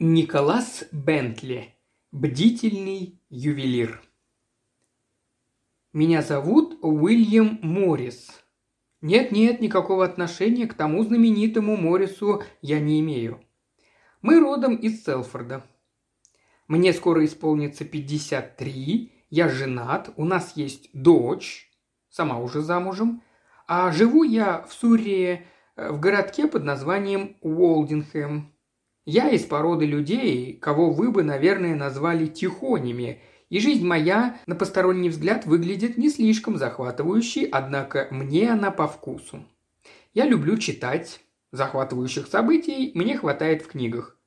Николас Бентли. Бдительный ювелир. Меня зовут Уильям Моррис. Нет-нет, никакого отношения к тому знаменитому Моррису я не имею. Мы родом из Селфорда. Мне скоро исполнится 53, я женат, у нас есть дочь, сама уже замужем, а живу я в Суррее, э, в городке под названием Уолдингхэм. Я из породы людей, кого вы бы, наверное, назвали тихонями, и жизнь моя, на посторонний взгляд, выглядит не слишком захватывающей, однако мне она по вкусу. Я люблю читать, захватывающих событий мне хватает в книгах.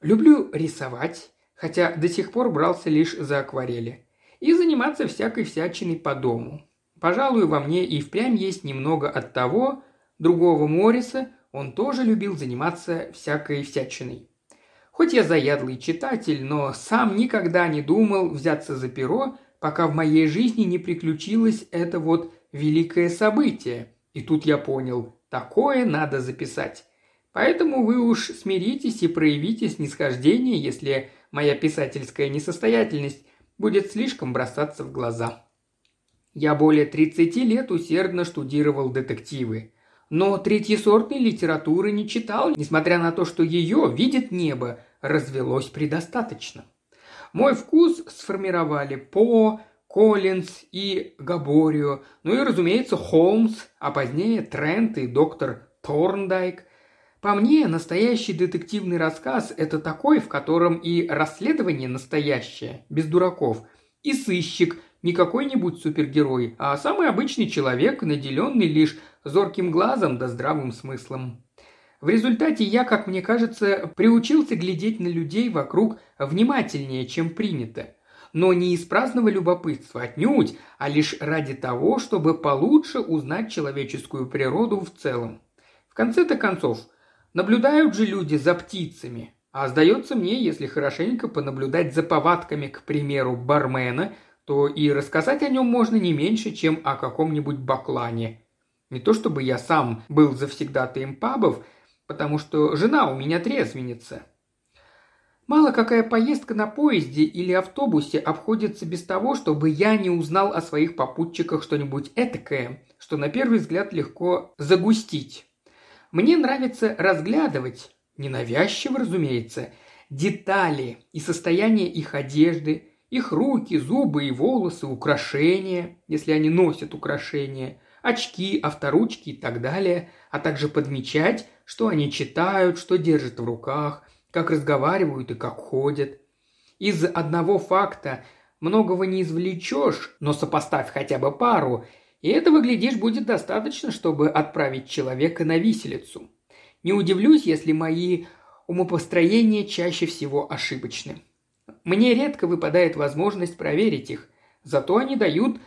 Люблю рисовать, хотя до сих пор брался лишь за акварели. И заниматься всякой всячиной по дому. Пожалуй, во мне и впрямь есть немного от того, другого Морриса, он тоже любил заниматься всякой всячиной. Хоть я заядлый читатель, но сам никогда не думал взяться за перо, пока в моей жизни не приключилось это вот великое событие. И тут я понял, такое надо записать. Поэтому вы уж смиритесь и проявите снисхождение, если моя писательская несостоятельность будет слишком бросаться в глаза. Я более 30 лет усердно штудировал детективы. Но третьесортной литературы не читал, несмотря на то, что ее, видит небо, развелось предостаточно. Мой вкус сформировали По, Коллинз и Габорио, ну и, разумеется, Холмс, а позднее Трент и доктор Торндайк. По мне, настоящий детективный рассказ – это такой, в котором и расследование настоящее, без дураков, и сыщик – не какой-нибудь супергерой, а самый обычный человек, наделенный лишь зорким глазом да здравым смыслом. В результате я, как мне кажется, приучился глядеть на людей вокруг внимательнее, чем принято. Но не из праздного любопытства отнюдь, а лишь ради того, чтобы получше узнать человеческую природу в целом. В конце-то концов, наблюдают же люди за птицами, а сдается мне, если хорошенько понаблюдать за повадками, к примеру, бармена, то и рассказать о нем можно не меньше, чем о каком-нибудь баклане. Не то чтобы я сам был завсегдатаем пабов, потому что жена у меня трезвенница. Мало какая поездка на поезде или автобусе обходится без того, чтобы я не узнал о своих попутчиках что-нибудь этакое, что на первый взгляд легко загустить. Мне нравится разглядывать, ненавязчиво, разумеется, детали и состояние их одежды, их руки, зубы и волосы, украшения, если они носят украшения – очки, авторучки и так далее, а также подмечать, что они читают, что держат в руках, как разговаривают и как ходят. Из одного факта многого не извлечешь, но сопоставь хотя бы пару, и этого, глядишь, будет достаточно, чтобы отправить человека на виселицу. Не удивлюсь, если мои умопостроения чаще всего ошибочны. Мне редко выпадает возможность проверить их, зато они дают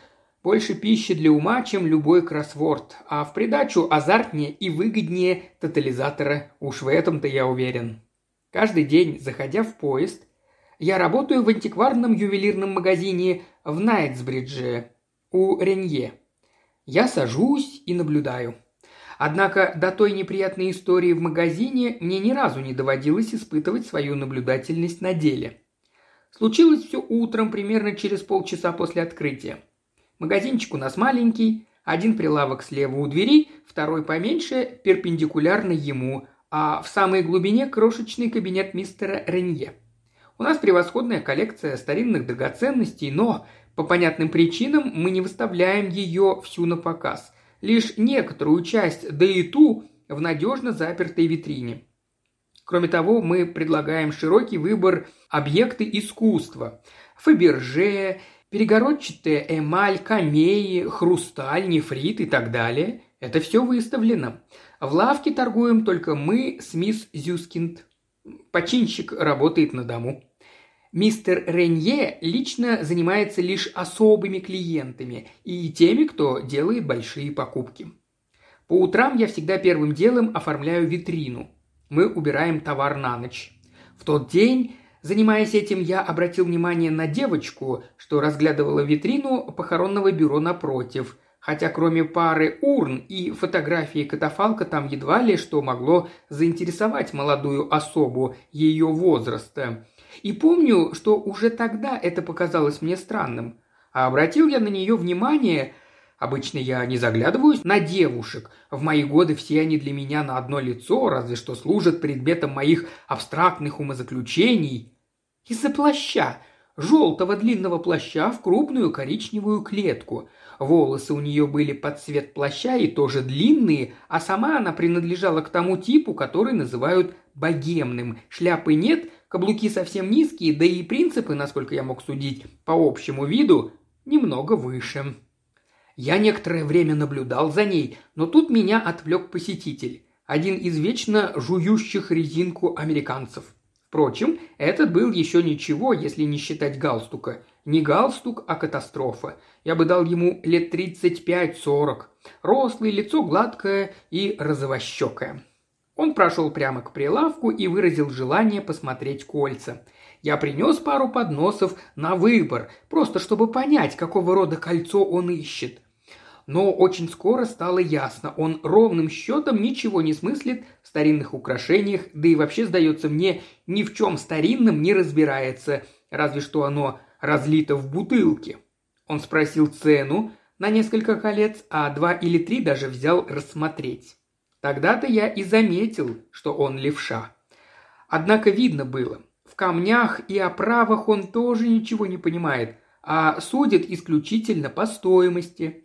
больше пищи для ума, чем любой кроссворд, а в придачу азартнее и выгоднее тотализатора, уж в этом-то я уверен. Каждый день, заходя в поезд, я работаю в антикварном ювелирном магазине в Найтсбридже у Ренье. Я сажусь и наблюдаю. Однако до той неприятной истории в магазине мне ни разу не доводилось испытывать свою наблюдательность на деле. Случилось все утром, примерно через полчаса после открытия. Магазинчик у нас маленький, один прилавок слева у двери, второй поменьше, перпендикулярно ему, а в самой глубине крошечный кабинет мистера Ренье. У нас превосходная коллекция старинных драгоценностей, но по понятным причинам мы не выставляем ее всю на показ. Лишь некоторую часть, да и ту, в надежно запертой витрине. Кроме того, мы предлагаем широкий выбор объекты искусства. Фаберже, Перегородчатая эмаль, камеи, хрусталь, нефрит и так далее – это все выставлено. В лавке торгуем только мы с мисс Зюскинд. Починщик работает на дому. Мистер Ренье лично занимается лишь особыми клиентами и теми, кто делает большие покупки. По утрам я всегда первым делом оформляю витрину. Мы убираем товар на ночь. В тот день Занимаясь этим, я обратил внимание на девочку, что разглядывала витрину похоронного бюро напротив, хотя кроме пары урн и фотографии катафалка там едва ли что могло заинтересовать молодую особу ее возраста. И помню, что уже тогда это показалось мне странным. А обратил я на нее внимание – Обычно я не заглядываюсь на девушек. В мои годы все они для меня на одно лицо, разве что служат предметом моих абстрактных умозаключений. Из-за плаща, желтого длинного плаща в крупную коричневую клетку. Волосы у нее были под цвет плаща и тоже длинные, а сама она принадлежала к тому типу, который называют богемным. Шляпы нет, каблуки совсем низкие, да и принципы, насколько я мог судить, по общему виду, немного выше. Я некоторое время наблюдал за ней, но тут меня отвлек посетитель. Один из вечно жующих резинку американцев. Впрочем, этот был еще ничего, если не считать галстука. Не галстук, а катастрофа. Я бы дал ему лет 35-40. Рослый, лицо гладкое и розовощекое. Он прошел прямо к прилавку и выразил желание посмотреть кольца. Я принес пару подносов на выбор, просто чтобы понять, какого рода кольцо он ищет но очень скоро стало ясно, он ровным счетом ничего не смыслит в старинных украшениях, да и вообще, сдается мне, ни в чем старинном не разбирается, разве что оно разлито в бутылке. Он спросил цену на несколько колец, а два или три даже взял рассмотреть. Тогда-то я и заметил, что он левша. Однако видно было, в камнях и оправах он тоже ничего не понимает, а судит исключительно по стоимости –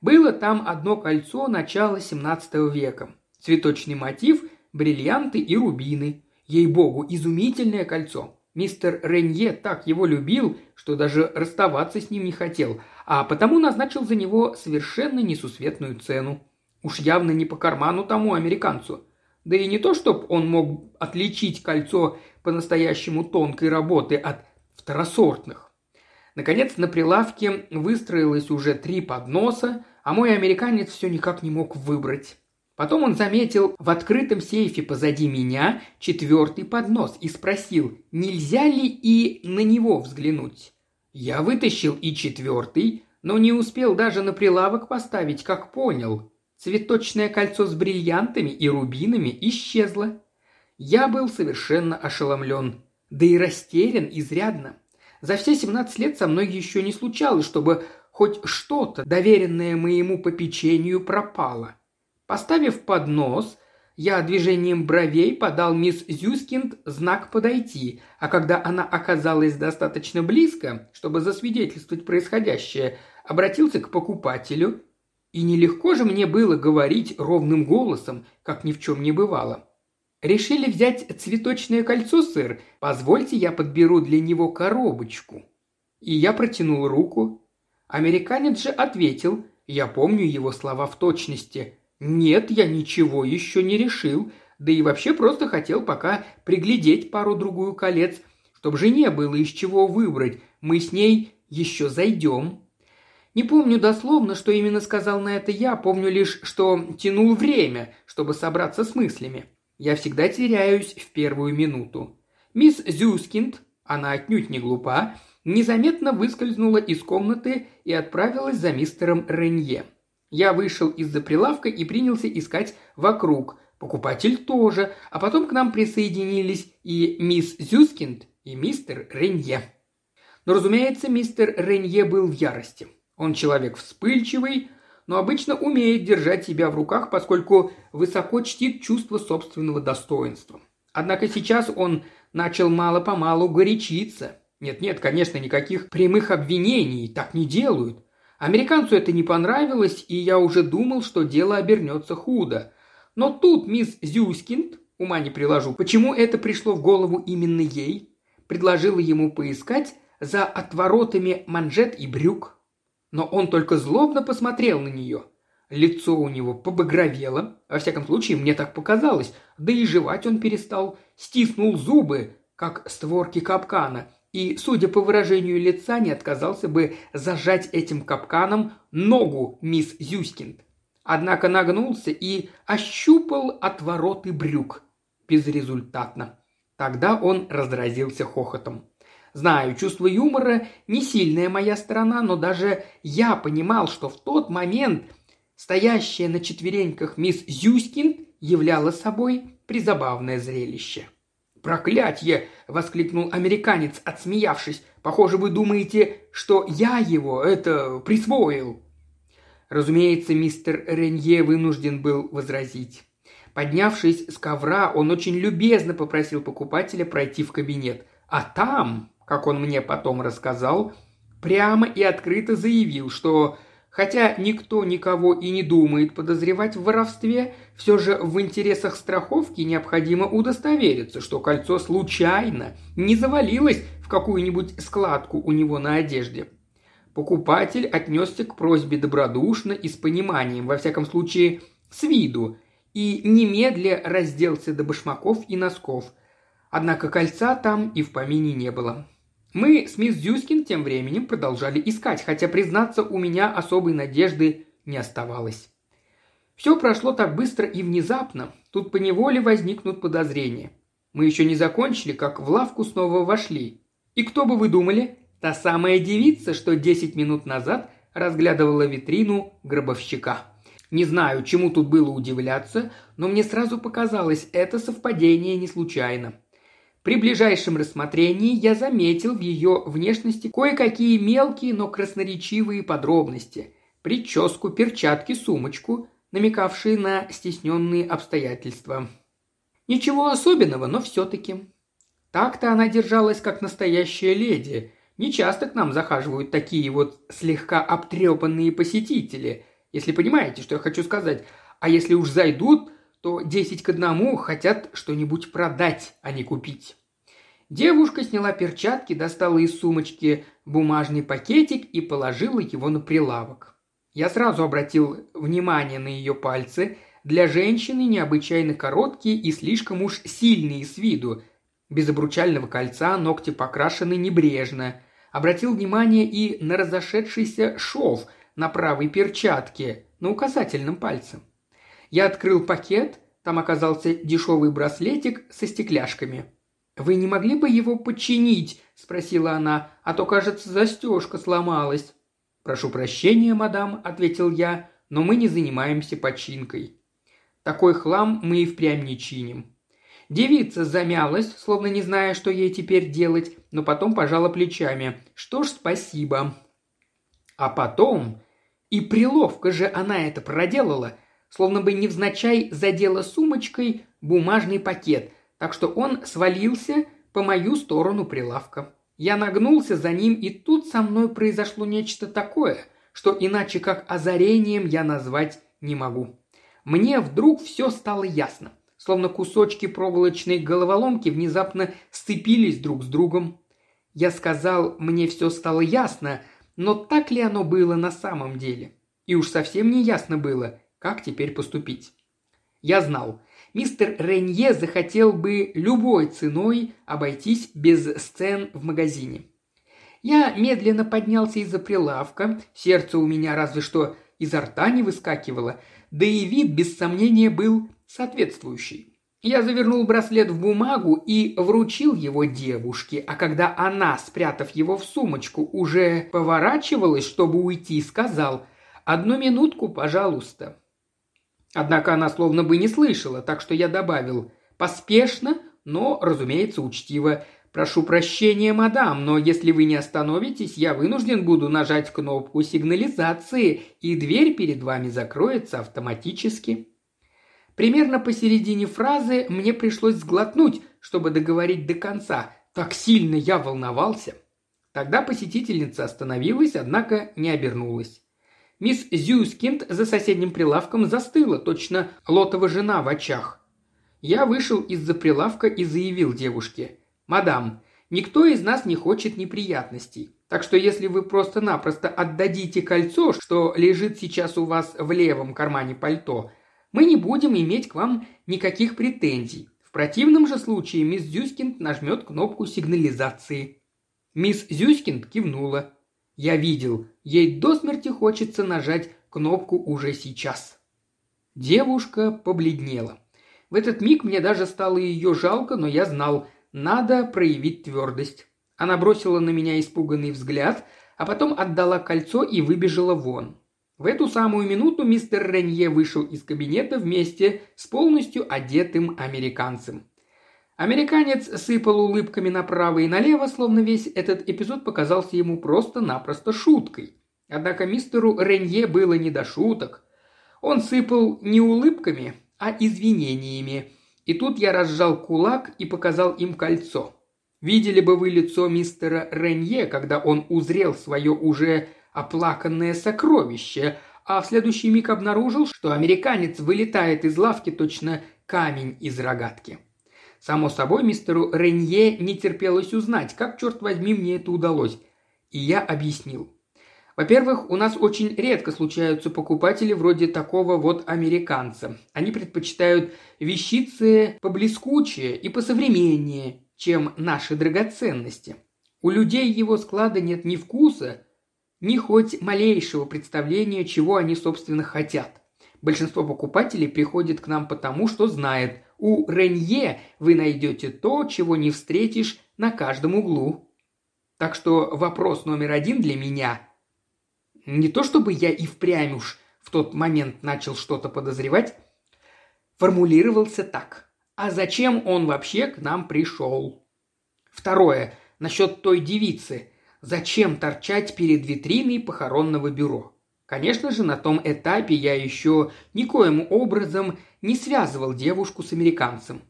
было там одно кольцо начала XVII века. Цветочный мотив, бриллианты и рубины. Ей-богу, изумительное кольцо. Мистер Ренье так его любил, что даже расставаться с ним не хотел, а потому назначил за него совершенно несусветную цену. Уж явно не по карману тому американцу. Да и не то, чтобы он мог отличить кольцо по-настоящему тонкой работы от второсортных. Наконец на прилавке выстроилось уже три подноса, а мой американец все никак не мог выбрать. Потом он заметил в открытом сейфе позади меня четвертый поднос и спросил, нельзя ли и на него взглянуть. Я вытащил и четвертый, но не успел даже на прилавок поставить, как понял. Цветочное кольцо с бриллиантами и рубинами исчезло. Я был совершенно ошеломлен, да и растерян изрядно. За все 17 лет со мной еще не случалось, чтобы хоть что-то, доверенное моему попечению, пропало. Поставив поднос, я движением бровей подал мисс Зюскинд знак «подойти», а когда она оказалась достаточно близко, чтобы засвидетельствовать происходящее, обратился к покупателю. И нелегко же мне было говорить ровным голосом, как ни в чем не бывало. «Решили взять цветочное кольцо, сэр? Позвольте, я подберу для него коробочку». И я протянул руку. Американец же ответил, я помню его слова в точности. «Нет, я ничего еще не решил, да и вообще просто хотел пока приглядеть пару-другую колец, чтобы жене было из чего выбрать, мы с ней еще зайдем». Не помню дословно, что именно сказал на это я, помню лишь, что тянул время, чтобы собраться с мыслями. Я всегда теряюсь в первую минуту. Мисс Зюскинд, она отнюдь не глупа, незаметно выскользнула из комнаты и отправилась за мистером Ренье. Я вышел из-за прилавка и принялся искать вокруг. Покупатель тоже, а потом к нам присоединились и мисс Зюскинд, и мистер Ренье. Но, разумеется, мистер Ренье был в ярости. Он человек вспыльчивый, но обычно умеет держать себя в руках, поскольку высоко чтит чувство собственного достоинства. Однако сейчас он начал мало-помалу горячиться, нет-нет, конечно, никаких прямых обвинений, так не делают. Американцу это не понравилось, и я уже думал, что дело обернется худо. Но тут мисс Зюскинд, ума не приложу, почему это пришло в голову именно ей, предложила ему поискать за отворотами манжет и брюк. Но он только злобно посмотрел на нее. Лицо у него побагровело, во всяком случае, мне так показалось, да и жевать он перестал, стиснул зубы, как створки капкана – и, судя по выражению лица, не отказался бы зажать этим капканом ногу мисс Зюскинд. Однако нагнулся и ощупал отвороты брюк. Безрезультатно. Тогда он разразился хохотом. Знаю, чувство юмора не сильная моя сторона, но даже я понимал, что в тот момент стоящая на четвереньках мисс Зюськин являла собой призабавное зрелище. «Проклятье!» – воскликнул американец, отсмеявшись. «Похоже, вы думаете, что я его это присвоил». Разумеется, мистер Ренье вынужден был возразить. Поднявшись с ковра, он очень любезно попросил покупателя пройти в кабинет. А там, как он мне потом рассказал, прямо и открыто заявил, что хотя никто никого и не думает подозревать в воровстве, все же в интересах страховки необходимо удостовериться, что кольцо случайно не завалилось в какую-нибудь складку у него на одежде. Покупатель отнесся к просьбе добродушно и с пониманием, во всяком случае, с виду, и немедля разделся до башмаков и носков. Однако кольца там и в помине не было. Мы с мисс Зюскин тем временем продолжали искать, хотя, признаться, у меня особой надежды не оставалось. Все прошло так быстро и внезапно, тут поневоле возникнут подозрения. Мы еще не закончили, как в лавку снова вошли. И кто бы вы думали? Та самая девица, что десять минут назад разглядывала витрину гробовщика. Не знаю, чему тут было удивляться, но мне сразу показалось, это совпадение не случайно. При ближайшем рассмотрении я заметил в ее внешности кое-какие мелкие, но красноречивые подробности. Прическу, перчатки, сумочку, намекавшие на стесненные обстоятельства. Ничего особенного, но все-таки. Так-то она держалась, как настоящая леди. Не часто к нам захаживают такие вот слегка обтрепанные посетители, если понимаете, что я хочу сказать. А если уж зайдут, то десять к одному хотят что-нибудь продать, а не купить. Девушка сняла перчатки, достала из сумочки бумажный пакетик и положила его на прилавок. Я сразу обратил внимание на ее пальцы, для женщины необычайно короткие и слишком уж сильные с виду. Без обручального кольца ногти покрашены небрежно. Обратил внимание и на разошедшийся шов на правой перчатке, на указательном пальце. Я открыл пакет, там оказался дешевый браслетик со стекляшками. «Вы не могли бы его починить?» – спросила она, – «а то, кажется, застежка сломалась». «Прошу прощения, мадам», – ответил я, – «но мы не занимаемся починкой». Такой хлам мы и впрямь не чиним. Девица замялась, словно не зная, что ей теперь делать, но потом пожала плечами. «Что ж, спасибо». А потом... И приловко же она это проделала – словно бы невзначай задела сумочкой бумажный пакет, так что он свалился по мою сторону прилавка. Я нагнулся за ним, и тут со мной произошло нечто такое, что иначе как озарением я назвать не могу. Мне вдруг все стало ясно, словно кусочки проволочной головоломки внезапно сцепились друг с другом. Я сказал, мне все стало ясно, но так ли оно было на самом деле? И уж совсем не ясно было, как теперь поступить. Я знал, мистер Ренье захотел бы любой ценой обойтись без сцен в магазине. Я медленно поднялся из-за прилавка, сердце у меня разве что изо рта не выскакивало, да и вид, без сомнения, был соответствующий. Я завернул браслет в бумагу и вручил его девушке, а когда она, спрятав его в сумочку, уже поворачивалась, чтобы уйти, сказал «Одну минутку, пожалуйста». Однако она словно бы не слышала, так что я добавил «поспешно, но, разумеется, учтиво. Прошу прощения, мадам, но если вы не остановитесь, я вынужден буду нажать кнопку сигнализации, и дверь перед вами закроется автоматически». Примерно посередине фразы мне пришлось сглотнуть, чтобы договорить до конца. Так сильно я волновался. Тогда посетительница остановилась, однако не обернулась. Мисс Зюскинд за соседним прилавком застыла, точно лотова жена в очах. Я вышел из-за прилавка и заявил девушке. «Мадам, никто из нас не хочет неприятностей. Так что если вы просто-напросто отдадите кольцо, что лежит сейчас у вас в левом кармане пальто, мы не будем иметь к вам никаких претензий. В противном же случае мисс Зюскинд нажмет кнопку сигнализации». Мисс Зюскинд кивнула. Я видел, ей до смерти хочется нажать кнопку уже сейчас. Девушка побледнела. В этот миг мне даже стало ее жалко, но я знал, надо проявить твердость. Она бросила на меня испуганный взгляд, а потом отдала кольцо и выбежала вон. В эту самую минуту мистер Ренье вышел из кабинета вместе с полностью одетым американцем. Американец сыпал улыбками направо и налево, словно весь этот эпизод показался ему просто-напросто шуткой. Однако мистеру Ренье было не до шуток. Он сыпал не улыбками, а извинениями. И тут я разжал кулак и показал им кольцо. Видели бы вы лицо мистера Ренье, когда он узрел свое уже оплаканное сокровище, а в следующий миг обнаружил, что американец вылетает из лавки точно камень из рогатки. Само собой, мистеру Ренье не терпелось узнать, как, черт возьми, мне это удалось. И я объяснил. Во-первых, у нас очень редко случаются покупатели вроде такого вот американца. Они предпочитают вещицы поблескучее и посовременнее, чем наши драгоценности. У людей его склада нет ни вкуса, ни хоть малейшего представления, чего они, собственно, хотят. Большинство покупателей приходит к нам потому, что знает, у Ренье вы найдете то, чего не встретишь на каждом углу. Так что вопрос номер один для меня – не то чтобы я и впрямь уж в тот момент начал что-то подозревать, формулировался так. А зачем он вообще к нам пришел? Второе. Насчет той девицы. Зачем торчать перед витриной похоронного бюро? Конечно же, на том этапе я еще никоим образом не связывал девушку с американцем.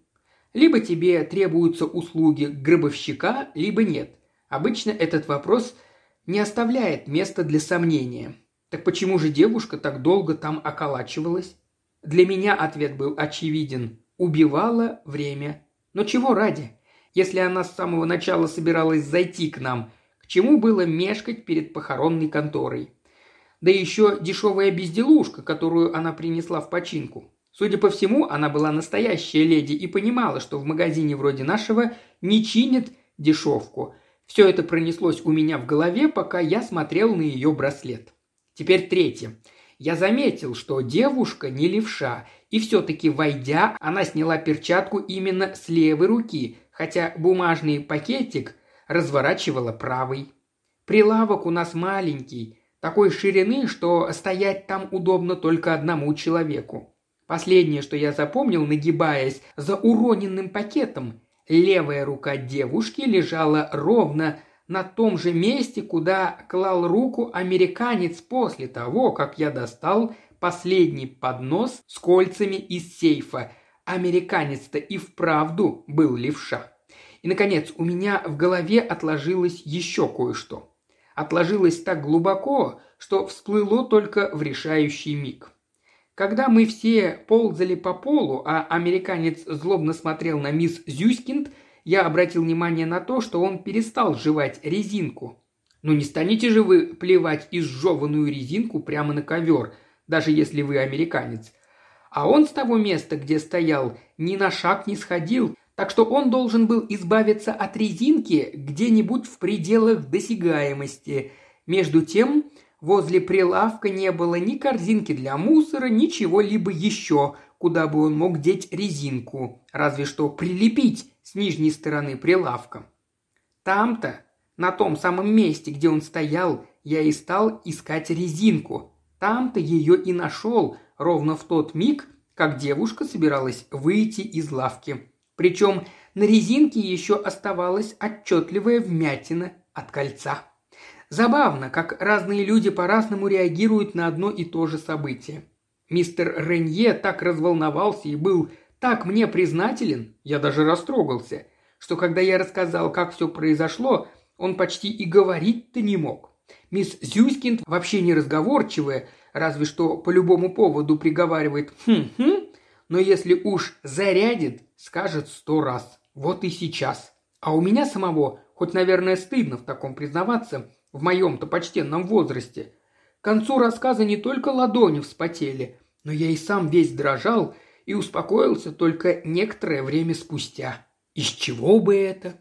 Либо тебе требуются услуги гробовщика, либо нет. Обычно этот вопрос не оставляет места для сомнения. Так почему же девушка так долго там околачивалась? Для меня ответ был очевиден. Убивала время. Но чего ради? Если она с самого начала собиралась зайти к нам, к чему было мешкать перед похоронной конторой? Да еще дешевая безделушка, которую она принесла в починку. Судя по всему, она была настоящая леди и понимала, что в магазине вроде нашего не чинят дешевку. Все это пронеслось у меня в голове, пока я смотрел на ее браслет. Теперь третье. Я заметил, что девушка не левша, и все-таки войдя, она сняла перчатку именно с левой руки, хотя бумажный пакетик разворачивала правой. Прилавок у нас маленький, такой ширины, что стоять там удобно только одному человеку. Последнее, что я запомнил, нагибаясь за уроненным пакетом, левая рука девушки лежала ровно на том же месте, куда клал руку американец после того, как я достал последний поднос с кольцами из сейфа. Американец-то и вправду был левша. И, наконец, у меня в голове отложилось еще кое-что. Отложилось так глубоко, что всплыло только в решающий миг. Когда мы все ползали по полу, а американец злобно смотрел на мисс Зюськинд – я обратил внимание на то, что он перестал жевать резинку. Ну не станете же вы плевать изжеванную резинку прямо на ковер, даже если вы американец. А он с того места, где стоял, ни на шаг не сходил, так что он должен был избавиться от резинки где-нибудь в пределах досягаемости. Между тем, возле прилавка не было ни корзинки для мусора, ничего либо еще, куда бы он мог деть резинку, разве что прилепить с нижней стороны прилавка. Там-то, на том самом месте, где он стоял, я и стал искать резинку. Там-то ее и нашел, ровно в тот миг, как девушка собиралась выйти из лавки. Причем на резинке еще оставалась отчетливая вмятина от кольца. Забавно, как разные люди по-разному реагируют на одно и то же событие. Мистер Ренье так разволновался и был так мне признателен, я даже растрогался, что когда я рассказал, как все произошло, он почти и говорить-то не мог. Мисс Зюськинд вообще не разговорчивая, разве что по любому поводу приговаривает «хм-хм», но если уж зарядит, скажет сто раз. Вот и сейчас. А у меня самого, хоть, наверное, стыдно в таком признаваться, в моем-то почтенном возрасте. К концу рассказа не только ладони вспотели, но я и сам весь дрожал – и успокоился только некоторое время спустя. Из чего бы это?